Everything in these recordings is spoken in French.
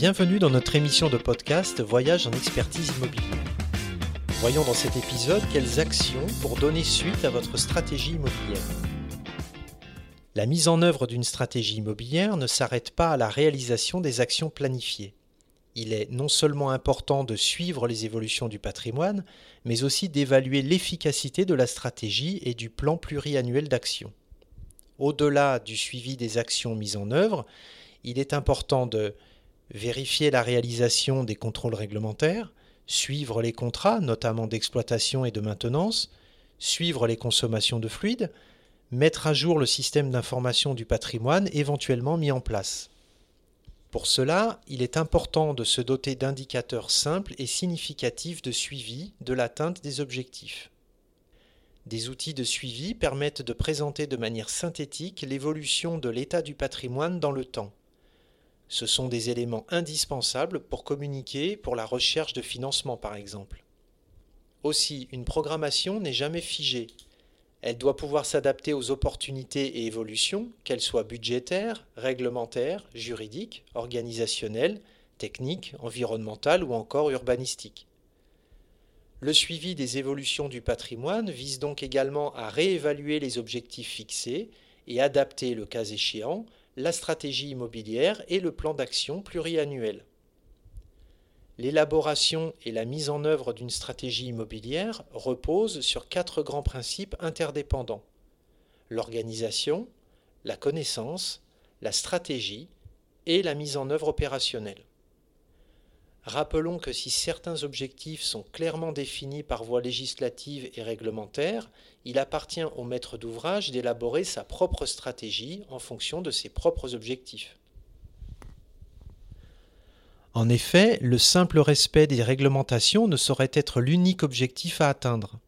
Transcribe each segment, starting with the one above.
Bienvenue dans notre émission de podcast Voyage en expertise immobilière. Voyons dans cet épisode quelles actions pour donner suite à votre stratégie immobilière. La mise en œuvre d'une stratégie immobilière ne s'arrête pas à la réalisation des actions planifiées. Il est non seulement important de suivre les évolutions du patrimoine, mais aussi d'évaluer l'efficacité de la stratégie et du plan pluriannuel d'action. Au-delà du suivi des actions mises en œuvre, il est important de vérifier la réalisation des contrôles réglementaires, suivre les contrats, notamment d'exploitation et de maintenance, suivre les consommations de fluides, mettre à jour le système d'information du patrimoine éventuellement mis en place. Pour cela, il est important de se doter d'indicateurs simples et significatifs de suivi de l'atteinte des objectifs. Des outils de suivi permettent de présenter de manière synthétique l'évolution de l'état du patrimoine dans le temps. Ce sont des éléments indispensables pour communiquer pour la recherche de financement par exemple. Aussi, une programmation n'est jamais figée. Elle doit pouvoir s'adapter aux opportunités et évolutions, qu'elles soient budgétaires, réglementaires, juridiques, organisationnelles, techniques, environnementales ou encore urbanistiques. Le suivi des évolutions du patrimoine vise donc également à réévaluer les objectifs fixés et adapter, le cas échéant, la stratégie immobilière et le plan d'action pluriannuel. L'élaboration et la mise en œuvre d'une stratégie immobilière reposent sur quatre grands principes interdépendants. L'organisation, la connaissance, la stratégie et la mise en œuvre opérationnelle. Rappelons que si certains objectifs sont clairement définis par voie législative et réglementaire, il appartient au maître d'ouvrage d'élaborer sa propre stratégie en fonction de ses propres objectifs. En effet, le simple respect des réglementations ne saurait être l'unique objectif à atteindre.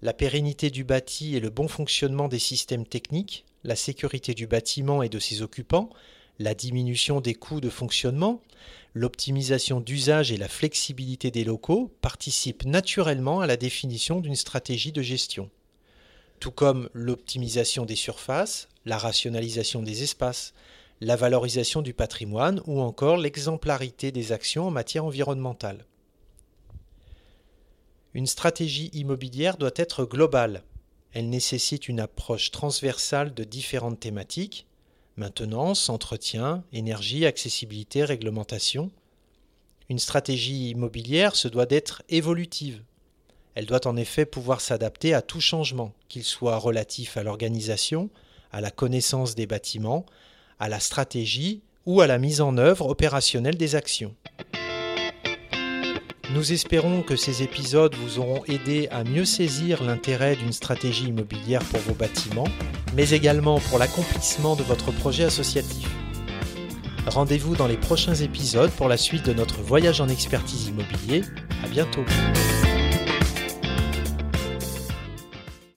La pérennité du bâti et le bon fonctionnement des systèmes techniques, la sécurité du bâtiment et de ses occupants, la diminution des coûts de fonctionnement, l'optimisation d'usage et la flexibilité des locaux participent naturellement à la définition d'une stratégie de gestion, tout comme l'optimisation des surfaces, la rationalisation des espaces, la valorisation du patrimoine ou encore l'exemplarité des actions en matière environnementale. Une stratégie immobilière doit être globale. Elle nécessite une approche transversale de différentes thématiques, maintenance, entretien, énergie, accessibilité, réglementation. Une stratégie immobilière se doit d'être évolutive. Elle doit en effet pouvoir s'adapter à tout changement, qu'il soit relatif à l'organisation, à la connaissance des bâtiments, à la stratégie ou à la mise en œuvre opérationnelle des actions. Nous espérons que ces épisodes vous auront aidé à mieux saisir l'intérêt d'une stratégie immobilière pour vos bâtiments, mais également pour l'accomplissement de votre projet associatif. Rendez-vous dans les prochains épisodes pour la suite de notre voyage en expertise immobilier. À bientôt.